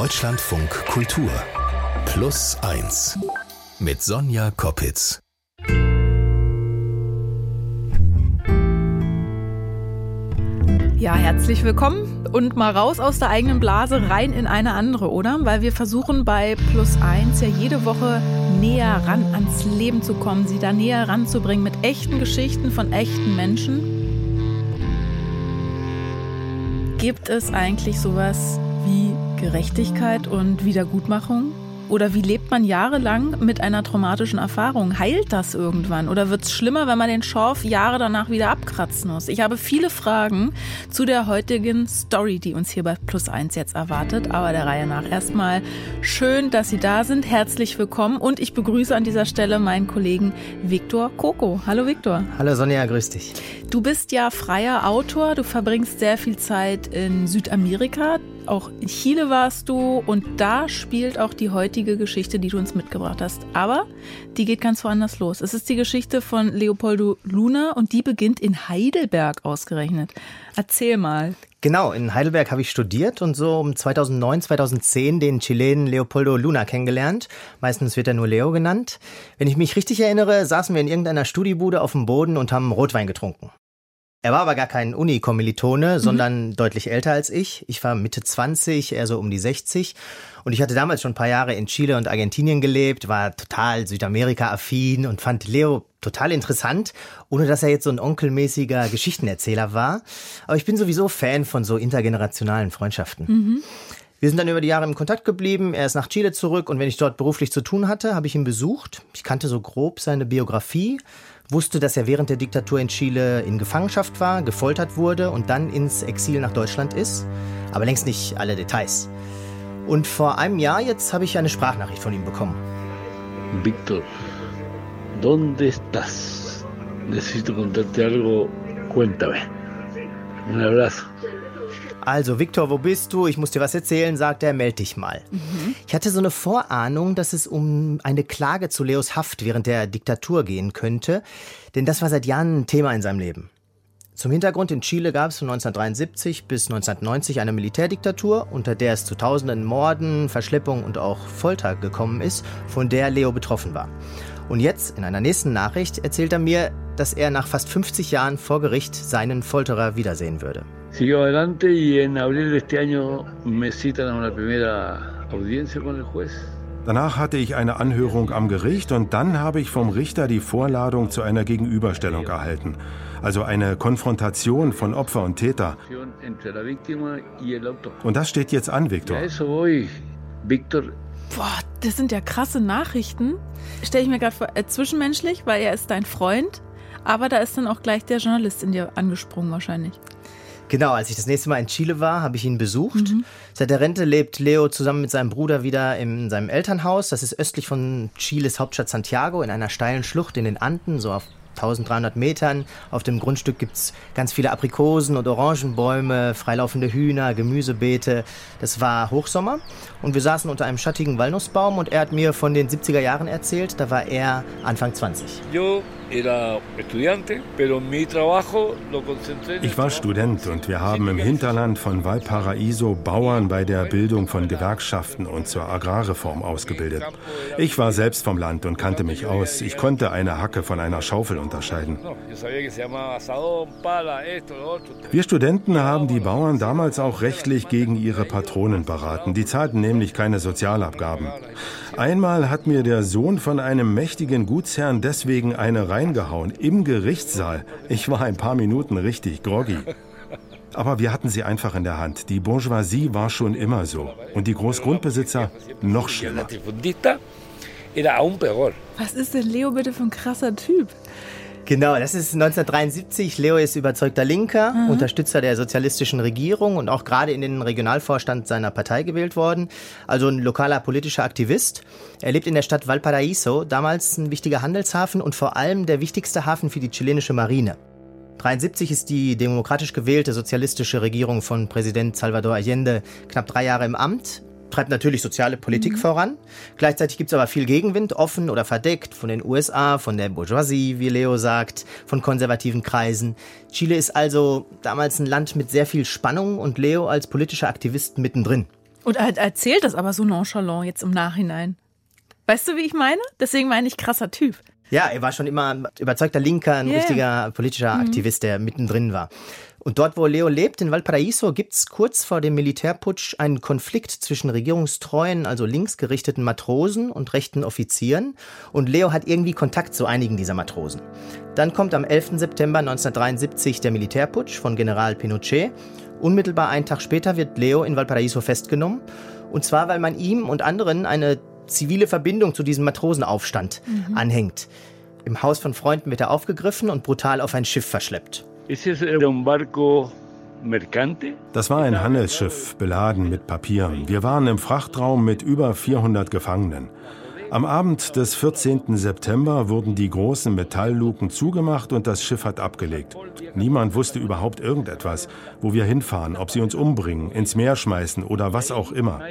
Deutschlandfunk Kultur Plus 1 mit Sonja Koppitz. Ja, herzlich willkommen und mal raus aus der eigenen Blase rein in eine andere, oder? Weil wir versuchen bei Plus 1 ja jede Woche näher ran ans Leben zu kommen, sie da näher ranzubringen mit echten Geschichten von echten Menschen. Gibt es eigentlich sowas wie Gerechtigkeit und Wiedergutmachung? Oder wie lebt man jahrelang mit einer traumatischen Erfahrung? Heilt das irgendwann? Oder wird es schlimmer, wenn man den Schorf Jahre danach wieder abkratzen muss? Ich habe viele Fragen zu der heutigen Story, die uns hier bei Plus 1 jetzt erwartet. Aber der Reihe nach erstmal schön, dass Sie da sind. Herzlich willkommen. Und ich begrüße an dieser Stelle meinen Kollegen Viktor Koko. Hallo Viktor. Hallo Sonja, grüß dich. Du bist ja freier Autor. Du verbringst sehr viel Zeit in Südamerika auch in Chile warst du und da spielt auch die heutige Geschichte, die du uns mitgebracht hast. Aber die geht ganz woanders los. Es ist die Geschichte von Leopoldo Luna und die beginnt in Heidelberg ausgerechnet. Erzähl mal. Genau, in Heidelberg habe ich studiert und so um 2009, 2010 den Chilenen Leopoldo Luna kennengelernt. Meistens wird er nur Leo genannt. Wenn ich mich richtig erinnere, saßen wir in irgendeiner Studiebude auf dem Boden und haben Rotwein getrunken. Er war aber gar kein Uni-Kommilitone, mhm. sondern deutlich älter als ich. Ich war Mitte 20, er so um die 60. Und ich hatte damals schon ein paar Jahre in Chile und Argentinien gelebt, war total Südamerika-affin und fand Leo total interessant, ohne dass er jetzt so ein onkelmäßiger Geschichtenerzähler war. Aber ich bin sowieso Fan von so intergenerationalen Freundschaften. Mhm. Wir sind dann über die Jahre im Kontakt geblieben. Er ist nach Chile zurück und wenn ich dort beruflich zu tun hatte, habe ich ihn besucht. Ich kannte so grob seine Biografie wusste, dass er während der Diktatur in Chile in Gefangenschaft war, gefoltert wurde und dann ins Exil nach Deutschland ist, aber längst nicht alle Details. Und vor einem Jahr jetzt habe ich eine Sprachnachricht von ihm bekommen. Víctor, ¿dónde estás? Necesito contarte algo. Cuéntame. Un abrazo. Also, Viktor, wo bist du? Ich muss dir was erzählen, sagt er, meld dich mal. Mhm. Ich hatte so eine Vorahnung, dass es um eine Klage zu Leos Haft während der Diktatur gehen könnte, denn das war seit Jahren ein Thema in seinem Leben. Zum Hintergrund, in Chile gab es von 1973 bis 1990 eine Militärdiktatur, unter der es zu tausenden Morden, Verschleppungen und auch Folter gekommen ist, von der Leo betroffen war. Und jetzt, in einer nächsten Nachricht, erzählt er mir, dass er nach fast 50 Jahren vor Gericht seinen Folterer wiedersehen würde. Siguió adelante y en abril de este año me citan a una primera audiencia con el juez. Danach hatte ich eine Anhörung am Gericht und dann habe ich vom Richter die Vorladung zu einer Gegenüberstellung erhalten. Also eine Konfrontation von Opfer und Täter. Und das steht jetzt an, Viktor. Boah, das sind ja krasse Nachrichten. Stelle ich mir gerade vor, äh, zwischenmenschlich, weil er ist dein Freund, aber da ist dann auch gleich der Journalist in dir angesprungen wahrscheinlich. Genau, als ich das nächste Mal in Chile war, habe ich ihn besucht. Mhm. Seit der Rente lebt Leo zusammen mit seinem Bruder wieder in seinem Elternhaus. Das ist östlich von Chiles Hauptstadt Santiago in einer steilen Schlucht in den Anden, so auf 1300 Metern. Auf dem Grundstück gibt es ganz viele Aprikosen und Orangenbäume, freilaufende Hühner, Gemüsebeete. Das war Hochsommer und wir saßen unter einem schattigen Walnussbaum und er hat mir von den 70er Jahren erzählt. Da war er Anfang 20. Yo ich war Student und wir haben im Hinterland von Valparaiso Bauern bei der Bildung von Gewerkschaften und zur Agrarreform ausgebildet. Ich war selbst vom Land und kannte mich aus. Ich konnte eine Hacke von einer Schaufel unterscheiden. Wir Studenten haben die Bauern damals auch rechtlich gegen ihre Patronen beraten. Die zahlten nämlich keine Sozialabgaben. Einmal hat mir der Sohn von einem mächtigen Gutsherrn deswegen eine reingehauen im Gerichtssaal. Ich war ein paar Minuten richtig groggy. Aber wir hatten sie einfach in der Hand. Die Bourgeoisie war schon immer so. Und die Großgrundbesitzer noch schlimmer. Was ist denn Leo bitte für ein krasser Typ? Genau, das ist 1973. Leo ist überzeugter Linker, mhm. Unterstützer der sozialistischen Regierung und auch gerade in den Regionalvorstand seiner Partei gewählt worden. Also ein lokaler politischer Aktivist. Er lebt in der Stadt Valparaiso, damals ein wichtiger Handelshafen und vor allem der wichtigste Hafen für die chilenische Marine. 1973 ist die demokratisch gewählte sozialistische Regierung von Präsident Salvador Allende knapp drei Jahre im Amt treibt natürlich soziale Politik mhm. voran. Gleichzeitig gibt es aber viel Gegenwind, offen oder verdeckt, von den USA, von der Bourgeoisie, wie Leo sagt, von konservativen Kreisen. Chile ist also damals ein Land mit sehr viel Spannung und Leo als politischer Aktivist mittendrin. Und er erzählt das aber so nonchalant jetzt im Nachhinein. Weißt du, wie ich meine? Deswegen meine ich krasser Typ. Ja, er war schon immer ein überzeugter Linker, ein yeah. richtiger politischer mhm. Aktivist, der mittendrin war. Und dort, wo Leo lebt, in Valparaiso, gibt es kurz vor dem Militärputsch einen Konflikt zwischen regierungstreuen, also linksgerichteten Matrosen und rechten Offizieren. Und Leo hat irgendwie Kontakt zu einigen dieser Matrosen. Dann kommt am 11. September 1973 der Militärputsch von General Pinochet. Unmittelbar einen Tag später wird Leo in Valparaiso festgenommen. Und zwar, weil man ihm und anderen eine zivile Verbindung zu diesem Matrosenaufstand mhm. anhängt. Im Haus von Freunden wird er aufgegriffen und brutal auf ein Schiff verschleppt. Das war ein Handelsschiff, beladen mit Papieren. Wir waren im Frachtraum mit über 400 Gefangenen. Am Abend des 14. September wurden die großen Metallluken zugemacht und das Schiff hat abgelegt. Niemand wusste überhaupt irgendetwas, wo wir hinfahren, ob sie uns umbringen, ins Meer schmeißen oder was auch immer.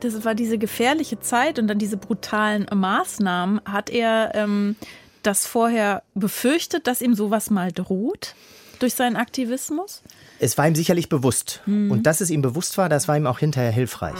Das war diese gefährliche Zeit und dann diese brutalen Maßnahmen. Hat er ähm, das vorher befürchtet, dass ihm sowas mal droht durch seinen Aktivismus? Es war ihm sicherlich bewusst. Mhm. Und dass es ihm bewusst war, das war ihm auch hinterher hilfreich.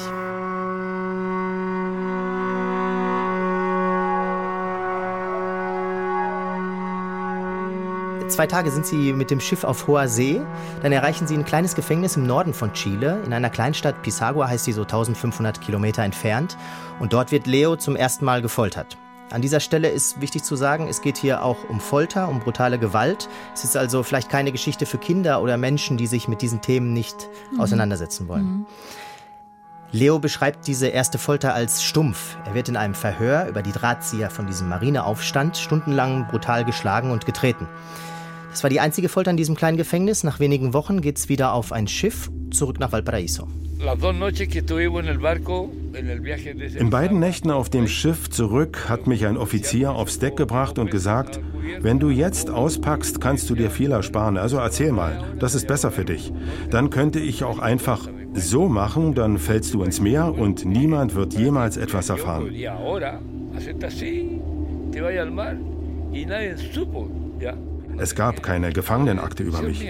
Zwei Tage sind sie mit dem Schiff auf hoher See. Dann erreichen sie ein kleines Gefängnis im Norden von Chile. In einer Kleinstadt, Pisagua heißt sie so 1500 Kilometer entfernt. Und dort wird Leo zum ersten Mal gefoltert. An dieser Stelle ist wichtig zu sagen, es geht hier auch um Folter, um brutale Gewalt. Es ist also vielleicht keine Geschichte für Kinder oder Menschen, die sich mit diesen Themen nicht mhm. auseinandersetzen wollen. Mhm. Leo beschreibt diese erste Folter als stumpf. Er wird in einem Verhör über die Drahtzieher von diesem Marineaufstand stundenlang brutal geschlagen und getreten. Das war die einzige Folter in diesem kleinen Gefängnis. Nach wenigen Wochen geht es wieder auf ein Schiff zurück nach Valparaiso. In beiden Nächten auf dem Schiff zurück hat mich ein Offizier aufs Deck gebracht und gesagt, wenn du jetzt auspackst, kannst du dir viel ersparen. Also erzähl mal, das ist besser für dich. Dann könnte ich auch einfach so machen, dann fällst du ins Meer und niemand wird jemals etwas erfahren. Ja. Es gab keine Gefangenenakte über mich.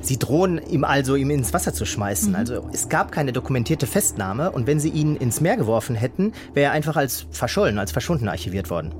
Sie drohen ihm also, ihm ins Wasser zu schmeißen. Mhm. Also es gab keine dokumentierte Festnahme und wenn sie ihn ins Meer geworfen hätten, wäre er einfach als verschollen, als verschwunden archiviert worden.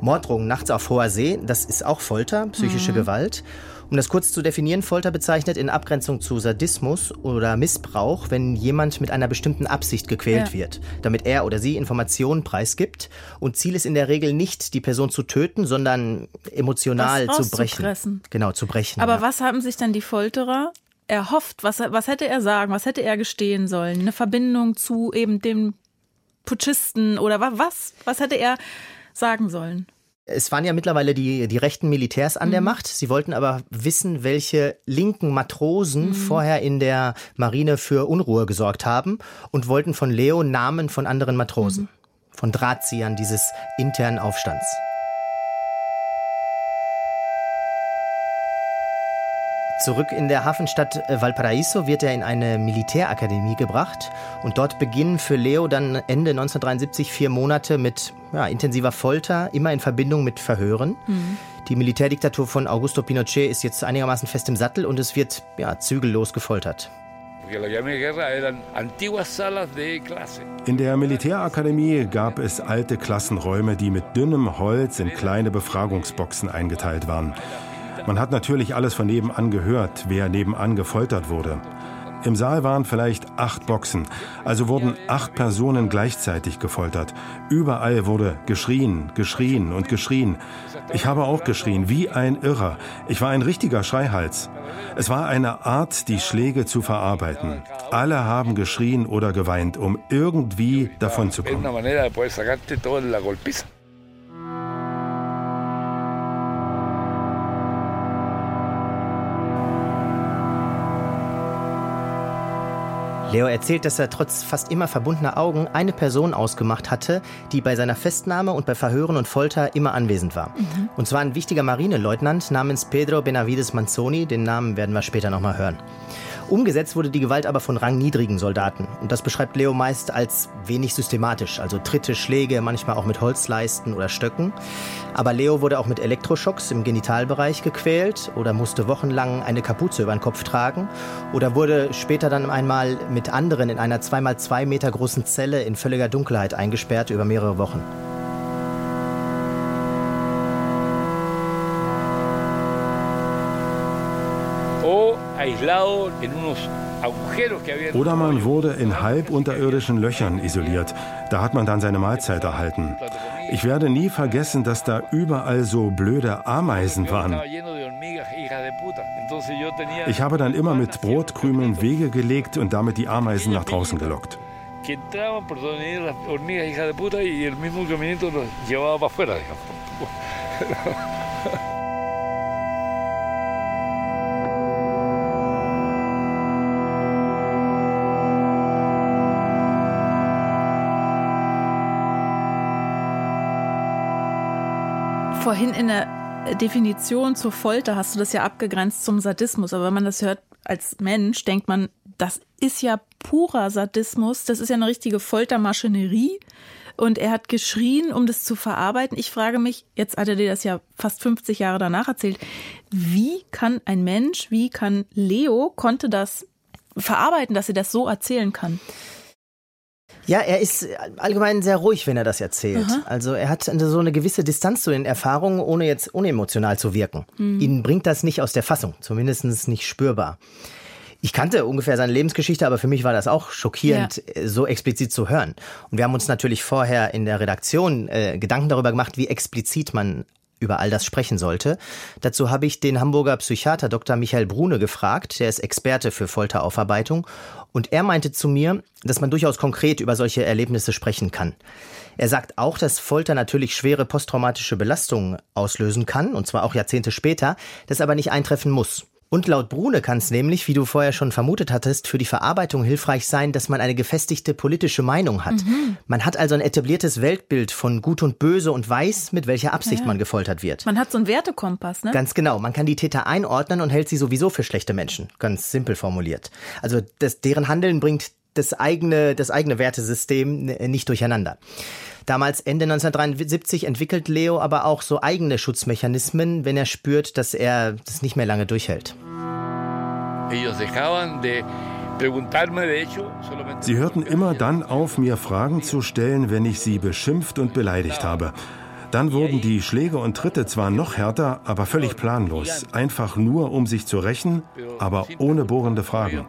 Morddrohungen nachts auf hoher See, das ist auch Folter, psychische mhm. Gewalt. Um das kurz zu definieren, Folter bezeichnet in Abgrenzung zu Sadismus oder Missbrauch, wenn jemand mit einer bestimmten Absicht gequält ja. wird, damit er oder sie Informationen preisgibt. Und Ziel ist in der Regel nicht, die Person zu töten, sondern emotional zu brechen. Genau, zu brechen. Aber ja. was haben sich dann die Folterer erhofft? Was, was hätte er sagen? Was hätte er gestehen sollen? Eine Verbindung zu eben dem Putschisten oder was? Was hätte er sagen sollen? Es waren ja mittlerweile die, die rechten Militärs an mhm. der Macht. Sie wollten aber wissen, welche linken Matrosen mhm. vorher in der Marine für Unruhe gesorgt haben und wollten von Leo Namen von anderen Matrosen, mhm. von Drahtziehern dieses internen Aufstands. Zurück in der Hafenstadt äh, Valparaiso wird er in eine Militärakademie gebracht und dort beginnen für Leo dann Ende 1973 vier Monate mit ja, intensiver Folter, immer in Verbindung mit Verhören. Mhm. Die Militärdiktatur von Augusto Pinochet ist jetzt einigermaßen fest im Sattel und es wird ja, zügellos gefoltert. In der Militärakademie gab es alte Klassenräume, die mit dünnem Holz in kleine Befragungsboxen eingeteilt waren. Man hat natürlich alles von nebenan gehört, wer nebenan gefoltert wurde. Im Saal waren vielleicht acht Boxen, also wurden acht Personen gleichzeitig gefoltert. Überall wurde geschrien, geschrien und geschrien. Ich habe auch geschrien, wie ein Irrer. Ich war ein richtiger Schreihals. Es war eine Art, die Schläge zu verarbeiten. Alle haben geschrien oder geweint, um irgendwie davon Leo erzählt, dass er trotz fast immer verbundener Augen eine Person ausgemacht hatte, die bei seiner Festnahme und bei Verhören und Folter immer anwesend war. Mhm. Und zwar ein wichtiger Marineleutnant namens Pedro Benavides Manzoni, den Namen werden wir später nochmal hören. Umgesetzt wurde die Gewalt aber von rangniedrigen Soldaten. Und das beschreibt Leo meist als wenig systematisch, also Tritte, Schläge, manchmal auch mit Holzleisten oder Stöcken. Aber Leo wurde auch mit Elektroschocks im Genitalbereich gequält oder musste wochenlang eine Kapuze über den Kopf tragen oder wurde später dann einmal mit anderen in einer zweimal zwei Meter großen Zelle in völliger Dunkelheit eingesperrt über mehrere Wochen. Oder man wurde in halb unterirdischen Löchern isoliert. Da hat man dann seine Mahlzeit erhalten. Ich werde nie vergessen, dass da überall so blöde Ameisen waren. Ich habe dann immer mit Brotkrümeln Wege gelegt und damit die Ameisen nach draußen gelockt. Vorhin in der Definition zur Folter hast du das ja abgegrenzt zum Sadismus, aber wenn man das hört als Mensch, denkt man, das ist ja purer Sadismus, das ist ja eine richtige Foltermaschinerie. Und er hat geschrien, um das zu verarbeiten. Ich frage mich, jetzt hat er dir das ja fast 50 Jahre danach erzählt, wie kann ein Mensch, wie kann Leo, konnte das verarbeiten, dass er das so erzählen kann? Ja, er ist allgemein sehr ruhig, wenn er das erzählt. Aha. Also er hat so eine gewisse Distanz zu den Erfahrungen, ohne jetzt unemotional zu wirken. Mhm. Ihn bringt das nicht aus der Fassung, zumindest nicht spürbar. Ich kannte ungefähr seine Lebensgeschichte, aber für mich war das auch schockierend, ja. so explizit zu hören. Und wir haben uns natürlich vorher in der Redaktion äh, Gedanken darüber gemacht, wie explizit man über all das sprechen sollte. Dazu habe ich den Hamburger Psychiater Dr. Michael Brune gefragt, der ist Experte für Folteraufarbeitung, und er meinte zu mir, dass man durchaus konkret über solche Erlebnisse sprechen kann. Er sagt auch, dass Folter natürlich schwere posttraumatische Belastungen auslösen kann, und zwar auch Jahrzehnte später, das aber nicht eintreffen muss. Und laut Brune kann es nämlich, wie du vorher schon vermutet hattest, für die Verarbeitung hilfreich sein, dass man eine gefestigte politische Meinung hat. Mhm. Man hat also ein etabliertes Weltbild von Gut und Böse und weiß, mit welcher Absicht ja. man gefoltert wird. Man hat so einen Wertekompass, ne? Ganz genau. Man kann die Täter einordnen und hält sie sowieso für schlechte Menschen. Ganz simpel formuliert. Also das, deren Handeln bringt das eigene, das eigene Wertesystem nicht durcheinander. Damals Ende 1973 entwickelt Leo aber auch so eigene Schutzmechanismen, wenn er spürt, dass er das nicht mehr lange durchhält. Sie hörten immer dann auf, mir Fragen zu stellen, wenn ich sie beschimpft und beleidigt habe. Dann wurden die Schläge und Tritte zwar noch härter, aber völlig planlos. Einfach nur, um sich zu rächen, aber ohne bohrende Fragen.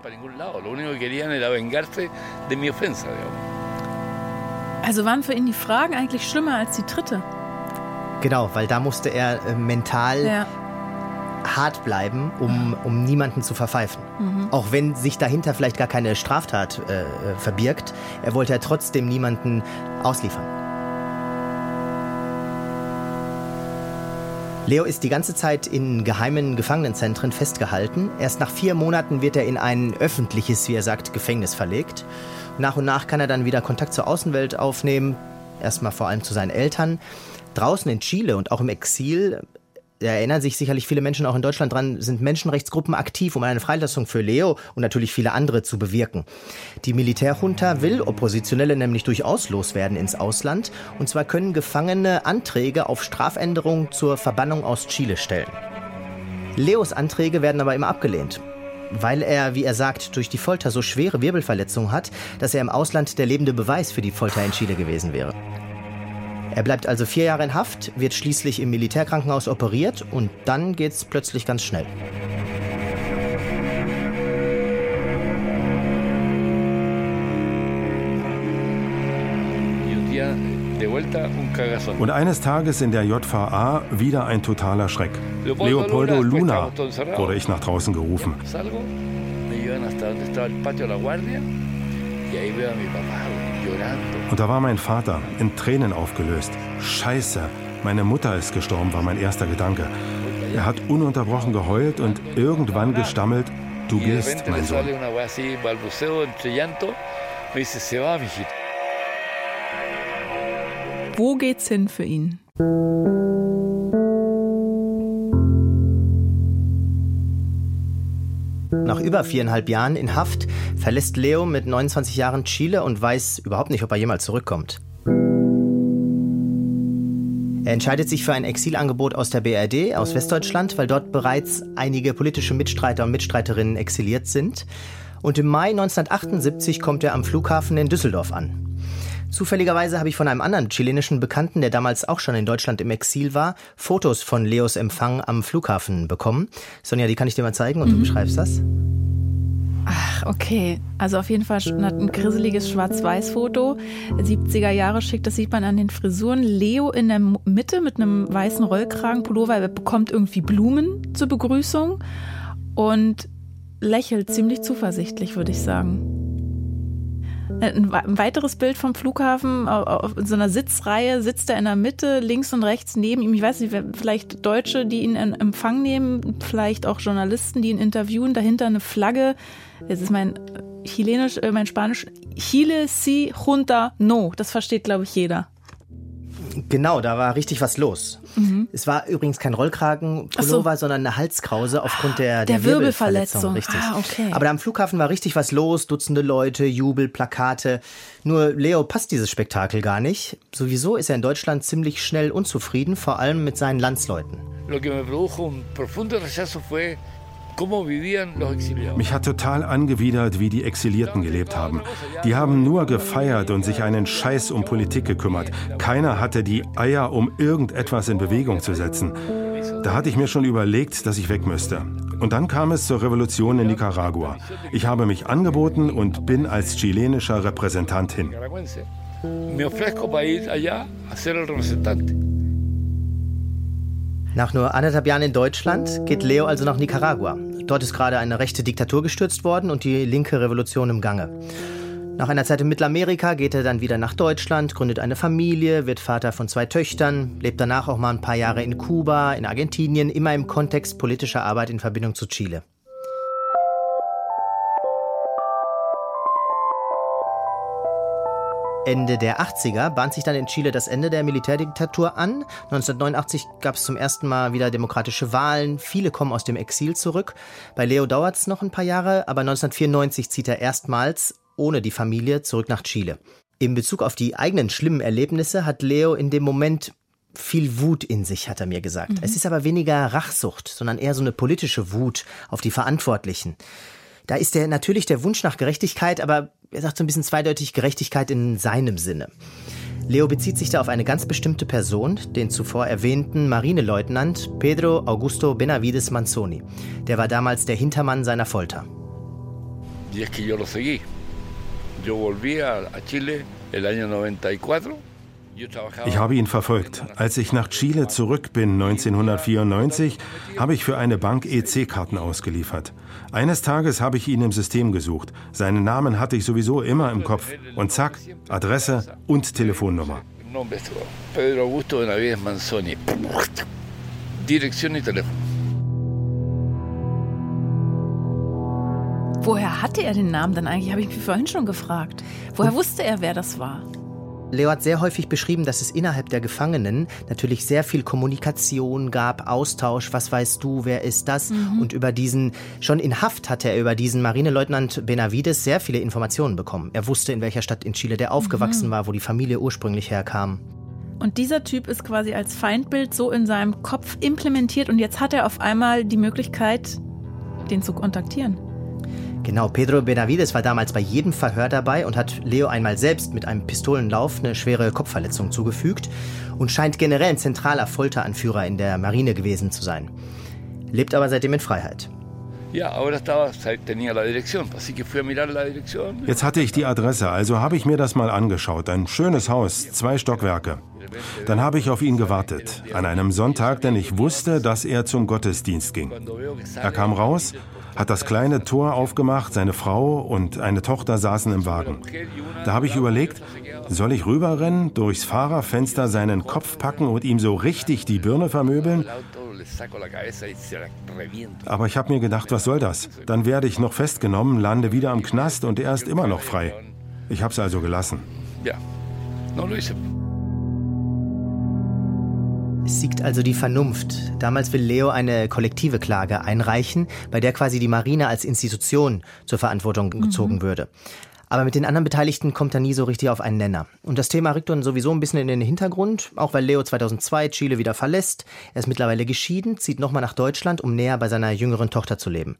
Also waren für ihn die Fragen eigentlich schlimmer als die Tritte? Genau, weil da musste er äh, mental ja. hart bleiben, um, um niemanden zu verpfeifen. Mhm. Auch wenn sich dahinter vielleicht gar keine Straftat äh, verbirgt, er wollte ja trotzdem niemanden ausliefern. Leo ist die ganze Zeit in geheimen Gefangenenzentren festgehalten. Erst nach vier Monaten wird er in ein öffentliches, wie er sagt, Gefängnis verlegt. Nach und nach kann er dann wieder Kontakt zur Außenwelt aufnehmen, erstmal vor allem zu seinen Eltern. Draußen in Chile und auch im Exil da erinnern sich sicherlich viele Menschen auch in Deutschland dran, sind Menschenrechtsgruppen aktiv, um eine Freilassung für Leo und natürlich viele andere zu bewirken. Die Militärjunta will Oppositionelle nämlich durchaus loswerden ins Ausland. Und zwar können Gefangene Anträge auf Strafänderung zur Verbannung aus Chile stellen. Leos Anträge werden aber immer abgelehnt weil er, wie er sagt, durch die Folter so schwere Wirbelverletzungen hat, dass er im Ausland der lebende Beweis für die Folter in Chile gewesen wäre. Er bleibt also vier Jahre in Haft, wird schließlich im Militärkrankenhaus operiert und dann geht's plötzlich ganz schnell. Und eines Tages in der JVA wieder ein totaler Schreck. Leopoldo Luna wurde ich nach draußen gerufen. Und da war mein Vater, in Tränen aufgelöst. Scheiße, meine Mutter ist gestorben, war mein erster Gedanke. Er hat ununterbrochen geheult und irgendwann gestammelt, du gehst, mein Sohn. Wo geht's hin für ihn? Über viereinhalb Jahren in Haft verlässt Leo mit 29 Jahren Chile und weiß überhaupt nicht, ob er jemals zurückkommt. Er entscheidet sich für ein Exilangebot aus der BRD, aus Westdeutschland, weil dort bereits einige politische Mitstreiter und Mitstreiterinnen exiliert sind. Und im Mai 1978 kommt er am Flughafen in Düsseldorf an. Zufälligerweise habe ich von einem anderen chilenischen Bekannten, der damals auch schon in Deutschland im Exil war, Fotos von Leos Empfang am Flughafen bekommen. Sonja, die kann ich dir mal zeigen und mhm. du beschreibst das. Ach, okay. Also auf jeden Fall ein grisseliges Schwarz-Weiß-Foto. 70er Jahre schick, das sieht man an den Frisuren. Leo in der Mitte mit einem weißen Rollkragenpullover. Er bekommt irgendwie Blumen zur Begrüßung und lächelt ziemlich zuversichtlich, würde ich sagen. Ein weiteres Bild vom Flughafen, auf so einer Sitzreihe sitzt er in der Mitte, links und rechts neben ihm. Ich weiß nicht, vielleicht Deutsche, die ihn in Empfang nehmen, vielleicht auch Journalisten, die ihn interviewen. Dahinter eine Flagge. Jetzt ist mein Chilenisch, äh, mein Spanisch. Chile si junta no. Das versteht, glaube ich, jeder. Genau, da war richtig was los. Mhm. Es war übrigens kein Rollkragenpullover, so. sondern eine Halskrause aufgrund der, der, der Wirbelverletzung. Richtig. Ah, okay. Aber da am Flughafen war richtig was los, Dutzende Leute, Jubel, Plakate. Nur Leo passt dieses Spektakel gar nicht. Sowieso ist er in Deutschland ziemlich schnell unzufrieden, vor allem mit seinen Landsleuten. Lo que me produjo un profundo rechazo fue mich hat total angewidert, wie die Exilierten gelebt haben. Die haben nur gefeiert und sich einen Scheiß um Politik gekümmert. Keiner hatte die Eier, um irgendetwas in Bewegung zu setzen. Da hatte ich mir schon überlegt, dass ich weg müsste. Und dann kam es zur Revolution in Nicaragua. Ich habe mich angeboten und bin als chilenischer Repräsentant hin. Me ofrezco para ir allá a ser el representante. Nach nur anderthalb Jahren in Deutschland geht Leo also nach Nicaragua. Dort ist gerade eine rechte Diktatur gestürzt worden und die linke Revolution im Gange. Nach einer Zeit in Mittelamerika geht er dann wieder nach Deutschland, gründet eine Familie, wird Vater von zwei Töchtern, lebt danach auch mal ein paar Jahre in Kuba, in Argentinien, immer im Kontext politischer Arbeit in Verbindung zu Chile. Ende der 80er bahnt sich dann in Chile das Ende der Militärdiktatur an. 1989 gab es zum ersten Mal wieder demokratische Wahlen. Viele kommen aus dem Exil zurück. Bei Leo dauert es noch ein paar Jahre, aber 1994 zieht er erstmals ohne die Familie zurück nach Chile. In Bezug auf die eigenen schlimmen Erlebnisse hat Leo in dem Moment viel Wut in sich, hat er mir gesagt. Mhm. Es ist aber weniger Rachsucht, sondern eher so eine politische Wut auf die Verantwortlichen. Da ist der natürlich der Wunsch nach Gerechtigkeit, aber er sagt so ein bisschen zweideutig Gerechtigkeit in seinem Sinne. Leo bezieht sich da auf eine ganz bestimmte Person, den zuvor erwähnten Marineleutnant Pedro Augusto Benavides Manzoni. Der war damals der Hintermann seiner Folter. Y es que yo lo seguí. Yo volví a Chile el año 94 ich habe ihn verfolgt. Als ich nach Chile zurück bin 1994, habe ich für eine Bank EC-Karten ausgeliefert. Eines Tages habe ich ihn im System gesucht. Seinen Namen hatte ich sowieso immer im Kopf. Und zack, Adresse und Telefonnummer. Pedro Augusto Benavides Manzoni. Direktion und Telefon. Woher hatte er den Namen dann eigentlich? Habe ich mich vorhin schon gefragt. Woher wusste er, wer das war? Leo hat sehr häufig beschrieben, dass es innerhalb der Gefangenen natürlich sehr viel Kommunikation gab, Austausch, was weißt du, wer ist das? Mhm. Und über diesen, schon in Haft hatte er über diesen Marineleutnant Benavides sehr viele Informationen bekommen. Er wusste, in welcher Stadt in Chile der aufgewachsen mhm. war, wo die Familie ursprünglich herkam. Und dieser Typ ist quasi als Feindbild so in seinem Kopf implementiert und jetzt hat er auf einmal die Möglichkeit, den zu kontaktieren. Genau, Pedro Benavides war damals bei jedem Verhör dabei und hat Leo einmal selbst mit einem Pistolenlauf eine schwere Kopfverletzung zugefügt und scheint generell ein zentraler Folteranführer in der Marine gewesen zu sein. Lebt aber seitdem in Freiheit. Jetzt hatte ich die Adresse, also habe ich mir das mal angeschaut. Ein schönes Haus, zwei Stockwerke. Dann habe ich auf ihn gewartet, an einem Sonntag, denn ich wusste, dass er zum Gottesdienst ging. Er kam raus hat das kleine Tor aufgemacht, seine Frau und eine Tochter saßen im Wagen. Da habe ich überlegt, soll ich rüberrennen, durchs Fahrerfenster seinen Kopf packen und ihm so richtig die Birne vermöbeln? Aber ich habe mir gedacht, was soll das? Dann werde ich noch festgenommen, lande wieder am Knast und er ist immer noch frei. Ich habe es also gelassen. Ja, no lo hice. Es siegt also die Vernunft. Damals will Leo eine kollektive Klage einreichen, bei der quasi die Marine als Institution zur Verantwortung gezogen mhm. würde. Aber mit den anderen Beteiligten kommt er nie so richtig auf einen Nenner. Und das Thema rückt dann sowieso ein bisschen in den Hintergrund, auch weil Leo 2002 Chile wieder verlässt. Er ist mittlerweile geschieden, zieht nochmal nach Deutschland, um näher bei seiner jüngeren Tochter zu leben.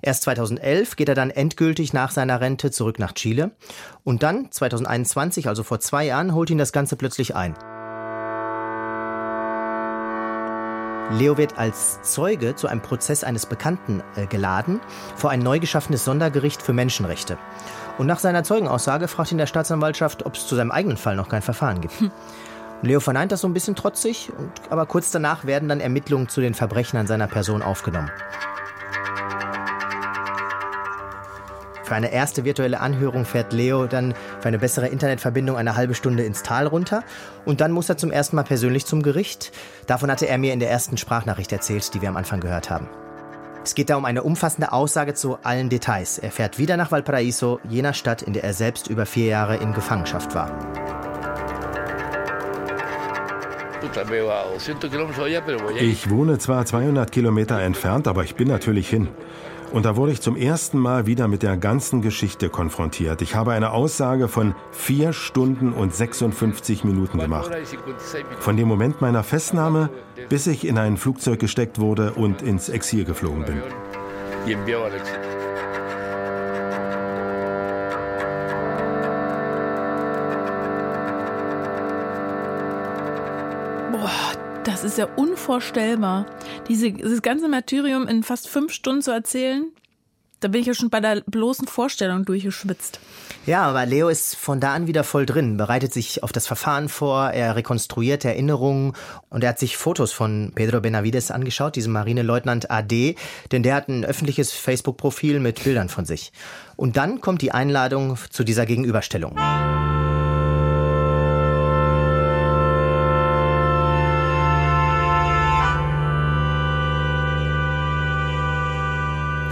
Erst 2011 geht er dann endgültig nach seiner Rente zurück nach Chile. Und dann, 2021, also vor zwei Jahren, holt ihn das Ganze plötzlich ein. Leo wird als Zeuge zu einem Prozess eines Bekannten äh, geladen vor ein neu geschaffenes Sondergericht für Menschenrechte. Und nach seiner Zeugenaussage fragt ihn der Staatsanwaltschaft, ob es zu seinem eigenen Fall noch kein Verfahren gibt. Hm. Leo verneint das so ein bisschen trotzig, aber kurz danach werden dann Ermittlungen zu den Verbrechen an seiner Person aufgenommen. Für eine erste virtuelle Anhörung fährt Leo dann für eine bessere Internetverbindung eine halbe Stunde ins Tal runter und dann muss er zum ersten Mal persönlich zum Gericht. Davon hatte er mir in der ersten Sprachnachricht erzählt, die wir am Anfang gehört haben. Es geht da um eine umfassende Aussage zu allen Details. Er fährt wieder nach Valparaiso, jener Stadt, in der er selbst über vier Jahre in Gefangenschaft war. Ich wohne zwar 200 Kilometer entfernt, aber ich bin natürlich hin. Und da wurde ich zum ersten Mal wieder mit der ganzen Geschichte konfrontiert. Ich habe eine Aussage von vier Stunden und 56 Minuten gemacht. Von dem Moment meiner Festnahme, bis ich in ein Flugzeug gesteckt wurde und ins Exil geflogen bin. Boah, das ist ja unvorstellbar. Diese, dieses ganze Martyrium in fast fünf Stunden zu erzählen, da bin ich ja schon bei der bloßen Vorstellung durchgeschwitzt. Ja, aber Leo ist von da an wieder voll drin, bereitet sich auf das Verfahren vor, er rekonstruiert Erinnerungen und er hat sich Fotos von Pedro Benavides angeschaut, diesem Marineleutnant AD, denn der hat ein öffentliches Facebook-Profil mit Bildern von sich. Und dann kommt die Einladung zu dieser Gegenüberstellung.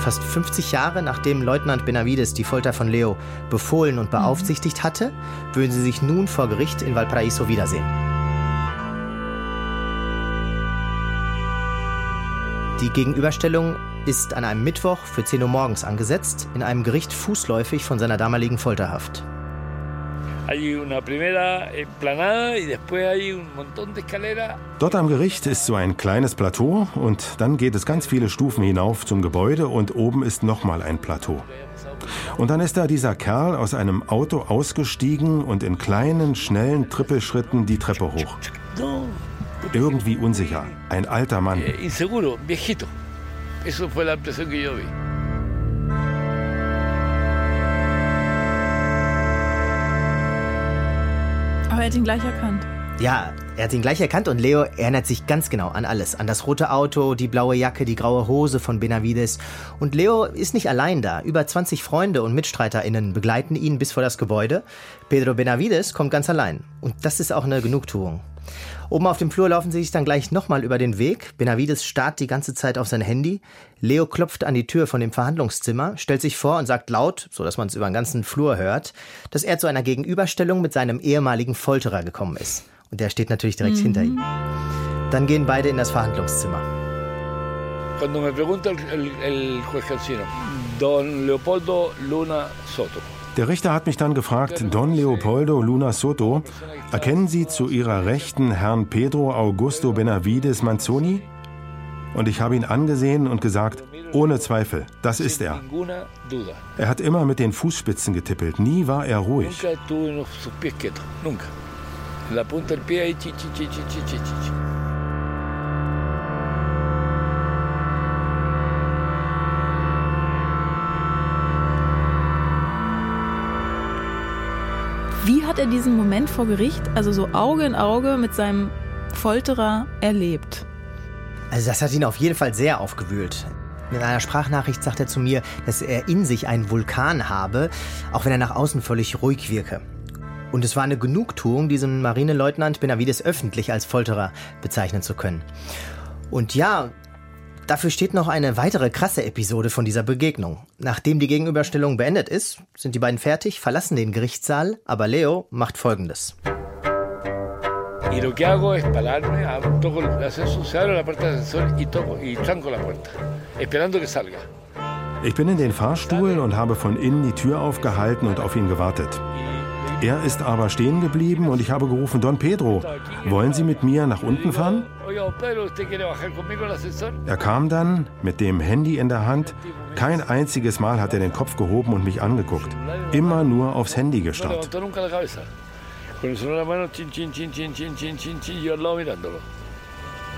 Fast 50 Jahre nachdem Leutnant Benavides die Folter von Leo befohlen und beaufsichtigt hatte, würden sie sich nun vor Gericht in Valparaiso wiedersehen. Die Gegenüberstellung ist an einem Mittwoch für 10 Uhr morgens angesetzt, in einem Gericht fußläufig von seiner damaligen Folterhaft. Dort am Gericht ist so ein kleines Plateau und dann geht es ganz viele Stufen hinauf zum Gebäude und oben ist nochmal ein Plateau. Und dann ist da dieser Kerl aus einem Auto ausgestiegen und in kleinen, schnellen Trippelschritten die Treppe hoch. Irgendwie unsicher, ein alter Mann. Eh, inseguro, viejito. Eso fue la impresión que yo vi. Er hat ihn gleich erkannt. Ja, er hat ihn gleich erkannt und Leo erinnert sich ganz genau an alles. An das rote Auto, die blaue Jacke, die graue Hose von Benavides. Und Leo ist nicht allein da. Über 20 Freunde und MitstreiterInnen begleiten ihn bis vor das Gebäude. Pedro Benavides kommt ganz allein. Und das ist auch eine Genugtuung. Oben auf dem Flur laufen sie sich dann gleich nochmal über den Weg. Benavides starrt die ganze Zeit auf sein Handy. Leo klopft an die Tür von dem Verhandlungszimmer, stellt sich vor und sagt laut, so dass man es über den ganzen Flur hört, dass er zu einer Gegenüberstellung mit seinem ehemaligen Folterer gekommen ist. Und der steht natürlich direkt mhm. hinter ihm. Dann gehen beide in das Verhandlungszimmer. Cuando me pregunta el, el juez Cancino, Don Leopoldo Luna Soto. Der Richter hat mich dann gefragt, Don Leopoldo Luna Soto, erkennen Sie zu Ihrer Rechten Herrn Pedro Augusto Benavides Manzoni? Und ich habe ihn angesehen und gesagt, ohne Zweifel, das ist er. Er hat immer mit den Fußspitzen getippelt, nie war er ruhig. La punta del pie, Wie hat er diesen Moment vor Gericht, also so Auge in Auge mit seinem Folterer erlebt? Also das hat ihn auf jeden Fall sehr aufgewühlt. In einer Sprachnachricht sagt er zu mir, dass er in sich einen Vulkan habe, auch wenn er nach außen völlig ruhig wirke. Und es war eine Genugtuung, diesen Marineleutnant Benavides öffentlich als Folterer bezeichnen zu können. Und ja, Dafür steht noch eine weitere krasse Episode von dieser Begegnung. Nachdem die Gegenüberstellung beendet ist, sind die beiden fertig, verlassen den Gerichtssaal, aber Leo macht folgendes. Y lo que hago es pararme, toco el ascensor, se abre la puerta del ascensor y, toco, y tranco la puerta, esperando que salga. Ich bin in den Fahrstuhl und habe von innen die Tür aufgehalten und auf ihn gewartet. Er ist aber stehen geblieben und ich habe gerufen, Don Pedro, wollen Sie mit mir nach unten fahren? Er kam dann mit dem Handy in der Hand. Kein einziges Mal hat er den Kopf gehoben und mich angeguckt. Immer nur aufs Handy gestarrt.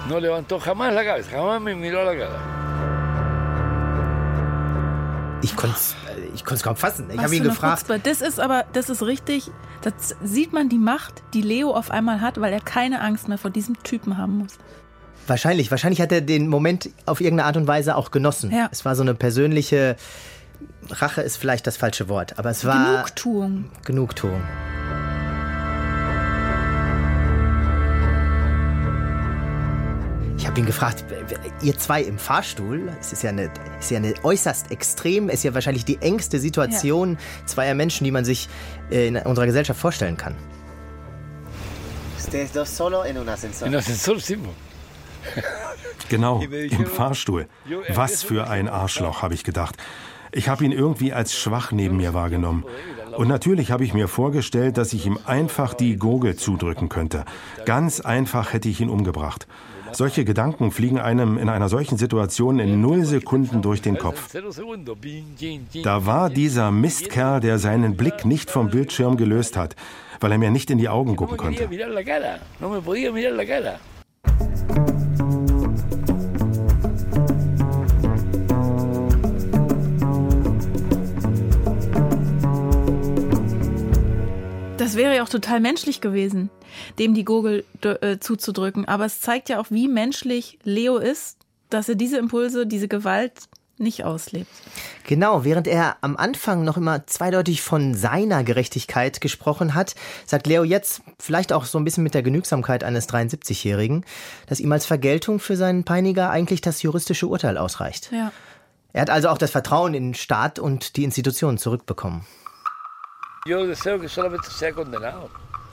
No levantó jamás la cabeza, jamás me miró la cara. Ich konnte es ich kaum fassen. Ich habe ihn gefragt. Das ist aber, das ist richtig, das sieht man die Macht, die Leo auf einmal hat, weil er keine Angst mehr vor diesem Typen haben muss. Wahrscheinlich, wahrscheinlich hat er den Moment auf irgendeine Art und Weise auch genossen. Ja. Es war so eine persönliche Rache ist vielleicht das falsche Wort, aber es war Genugtuung. Genugtuung. Ich habe ihn gefragt, ihr zwei im Fahrstuhl, es ist ja eine, ist ja eine äußerst extrem, ist ja wahrscheinlich die engste Situation ja. zweier Menschen, die man sich äh, in unserer Gesellschaft vorstellen kann. Ustedes dos solo en un ascensor. En ascensor, Genau, im Fahrstuhl. Was für ein Arschloch, habe ich gedacht. Ich habe ihn irgendwie als schwach neben mir wahrgenommen. Und natürlich habe ich mir vorgestellt, dass ich ihm einfach die Gurgel zudrücken könnte. Ganz einfach hätte ich ihn umgebracht. Solche Gedanken fliegen einem in einer solchen Situation in null Sekunden durch den Kopf. Da war dieser Mistkerl, der seinen Blick nicht vom Bildschirm gelöst hat, weil er mir nicht in die Augen gucken konnte. Wäre ja auch total menschlich gewesen, dem die Gurgel äh, zuzudrücken. Aber es zeigt ja auch, wie menschlich Leo ist, dass er diese Impulse, diese Gewalt nicht auslebt. Genau, während er am Anfang noch immer zweideutig von seiner Gerechtigkeit gesprochen hat, sagt Leo jetzt, vielleicht auch so ein bisschen mit der Genügsamkeit eines 73-Jährigen, dass ihm als Vergeltung für seinen Peiniger eigentlich das juristische Urteil ausreicht. Ja. Er hat also auch das Vertrauen in den Staat und die Institutionen zurückbekommen.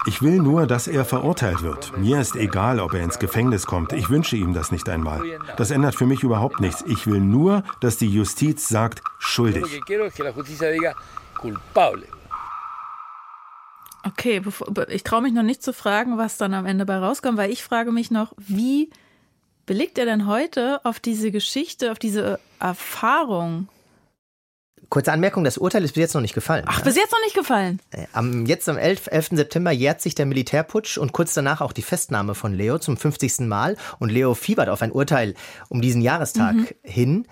Ich will nur, dass er verurteilt wird. Mir ist egal, ob er ins Gefängnis kommt. Ich wünsche ihm das nicht einmal. Das ändert für mich überhaupt nichts. Ich will nur, dass die Justiz sagt, schuldig. Okay, ich traue mich noch nicht zu fragen, was dann am Ende bei rauskommt, weil ich frage mich noch, wie belegt er denn heute auf diese Geschichte, auf diese Erfahrung Kurze Anmerkung, das Urteil ist bis jetzt noch nicht gefallen. Ach, ja? bis jetzt noch nicht gefallen? Äh, am, jetzt am 11, 11. September jährt sich der Militärputsch und kurz danach auch die Festnahme von Leo zum 50. Mal. Und Leo fiebert auf ein Urteil um diesen Jahrestag mhm. hin.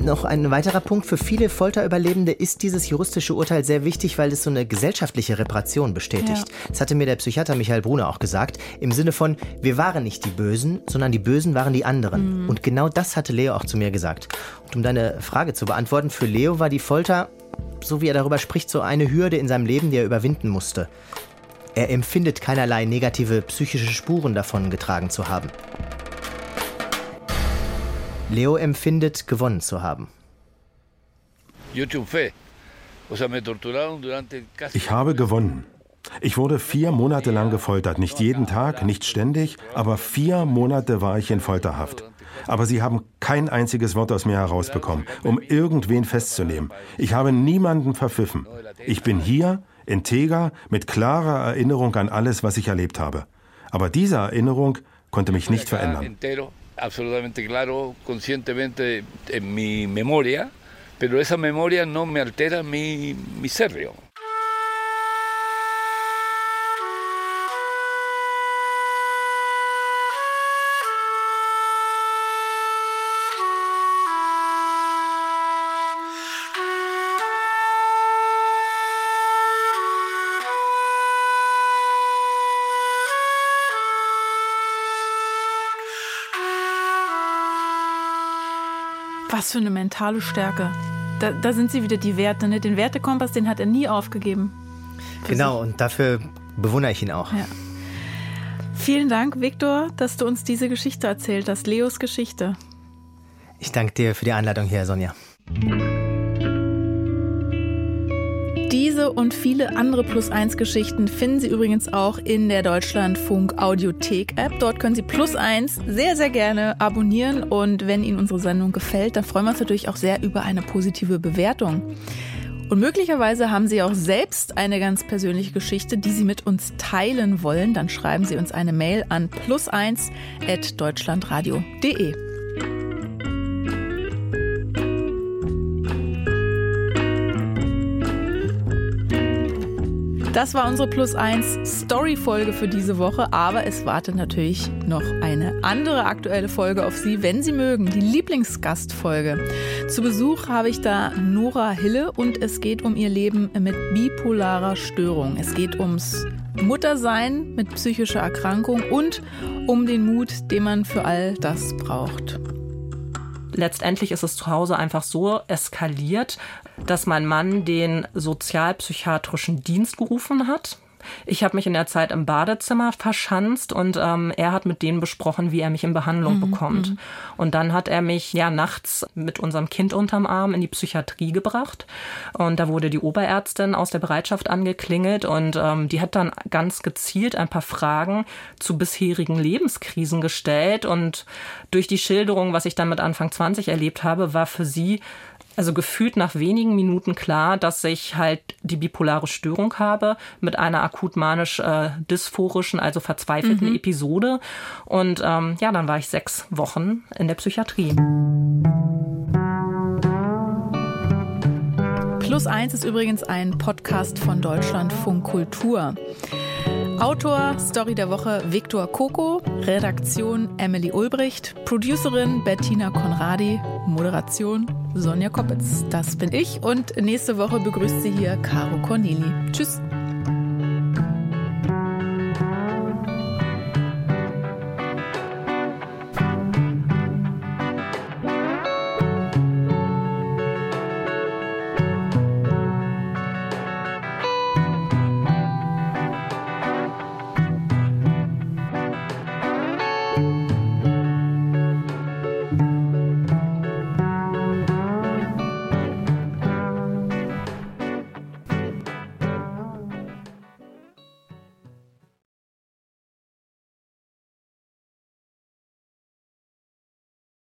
Noch ein weiterer Punkt. Für viele Folterüberlebende ist dieses juristische Urteil sehr wichtig, weil es so eine gesellschaftliche Reparation bestätigt. Ja. Das hatte mir der Psychiater Michael Brunner auch gesagt. Im Sinne von, wir waren nicht die Bösen, sondern die Bösen waren die anderen. Mhm. Und genau das hatte Leo auch zu mir gesagt. Und um deine Frage zu beantworten, für Leo war die Folter, so wie er darüber spricht, so eine Hürde in seinem Leben, die er überwinden musste. Er empfindet keinerlei negative psychische Spuren davon getragen zu haben. Leo empfindet, gewonnen zu haben. Ich habe gewonnen. Ich wurde vier Monate lang gefoltert. Nicht jeden Tag, nicht ständig, aber vier Monate war ich in Folterhaft. Aber sie haben kein einziges Wort aus mir herausbekommen, um irgendwen festzunehmen. Ich habe niemanden verpfiffen. Ich bin hier, integer, mit klarer Erinnerung an alles, was ich erlebt habe. Aber diese Erinnerung konnte mich nicht verändern. Absolutamente claro, conscientemente en mi memoria, pero esa memoria no me altera mi, mi ser, Was für eine mentale Stärke. Da, da sind sie wieder die Werte. Ne? Den Wertekompass, den hat er nie aufgegeben. Genau, sich. und dafür bewundere ich ihn auch. Ja. Vielen Dank, Viktor, dass du uns diese Geschichte erzählt hast, Leos Geschichte. Ich danke dir für die Einladung hier, Sonja. Und viele andere Plus 1 Geschichten finden Sie übrigens auch in der Deutschlandfunk Audiothek App. Dort können Sie Plus 1 sehr, sehr gerne abonnieren und wenn Ihnen unsere Sendung gefällt, dann freuen wir uns natürlich auch sehr über eine positive Bewertung. Und möglicherweise haben Sie auch selbst eine ganz persönliche Geschichte, die Sie mit uns teilen wollen. Dann schreiben Sie uns eine Mail an plus1.deutschlandradio.de. Das war unsere Plus 1 Story-Folge für diese Woche, aber es wartet natürlich noch eine andere aktuelle Folge auf Sie, wenn Sie mögen, die Lieblingsgastfolge. Zu Besuch habe ich da Nora Hille und es geht um ihr Leben mit bipolarer Störung. Es geht ums Muttersein mit psychischer Erkrankung und um den Mut, den man für all das braucht letztendlich ist es zu Hause einfach so eskaliert, dass mein Mann den sozialpsychiatrischen Dienst gerufen hat. Ich habe mich in der Zeit im Badezimmer verschanzt und ähm, er hat mit denen besprochen, wie er mich in Behandlung mhm, bekommt. Mhm. Und dann hat er mich ja nachts mit unserem Kind unterm Arm in die Psychiatrie gebracht. Und da wurde die Oberärztin aus der Bereitschaft angeklingelt und ähm, die hat dann ganz gezielt ein paar Fragen zu bisherigen Lebenskrisen gestellt. Und durch die Schilderung, was ich dann mit Anfang 20 erlebt habe, war für sie also gefühlt nach wenigen Minuten klar, dass ich halt die bipolare Störung habe mit einer akut manisch äh, dysphorischen, also verzweifelten mhm. Episode. Und ähm, ja, dann war ich sechs Wochen in der Psychiatrie. Plus eins ist übrigens ein Podcast von Deutschlandfunk Kultur. Autor, Story der Woche Viktor Koko, Redaktion Emily Ulbricht, Producerin Bettina Konradi, Moderation Sonja Koppitz. Das bin ich und nächste Woche begrüßt sie hier Caro Corneli. Tschüss.